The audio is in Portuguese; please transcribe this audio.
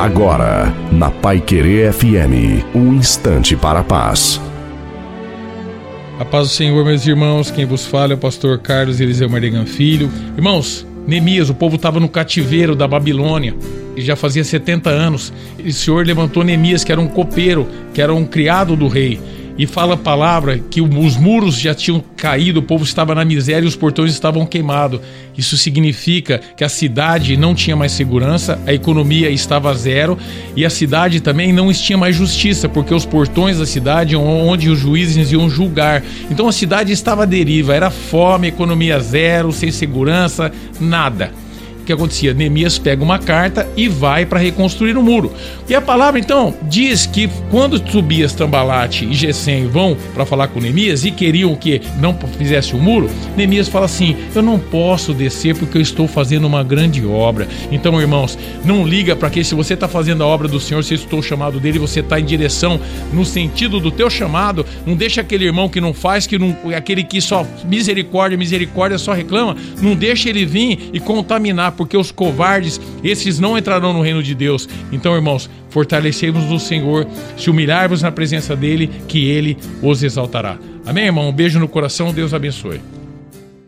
Agora, na Pai Querer FM, um instante para a paz. A paz do Senhor, meus irmãos, quem vos fala é o pastor Carlos Eliseu Mardegan Filho. Irmãos, Neemias, o povo estava no cativeiro da Babilônia e já fazia 70 anos. E o Senhor levantou Neemias, que era um copeiro, que era um criado do rei e fala a palavra que os muros já tinham caído, o povo estava na miséria e os portões estavam queimados. Isso significa que a cidade não tinha mais segurança, a economia estava zero e a cidade também não tinha mais justiça, porque os portões da cidade onde os juízes iam julgar. Então a cidade estava à deriva, era fome, economia zero, sem segurança, nada que acontecia? Neemias pega uma carta e vai para reconstruir o muro. E a palavra então diz que quando Tobias, Tambalate e Gesem vão para falar com Neemias e queriam que não fizesse o muro, Neemias fala assim: Eu não posso descer porque eu estou fazendo uma grande obra. Então, irmãos, não liga para que se você está fazendo a obra do Senhor, se estou chamado dele, você está em direção no sentido do teu chamado. Não deixa aquele irmão que não faz, que não, aquele que só misericórdia, misericórdia, só reclama, não deixa ele vir e contaminar porque os covardes, esses não entrarão no reino de Deus. Então, irmãos, fortalecemos no Senhor, se humilharmos na presença dele, que ele os exaltará. Amém, irmão? Um beijo no coração, Deus abençoe.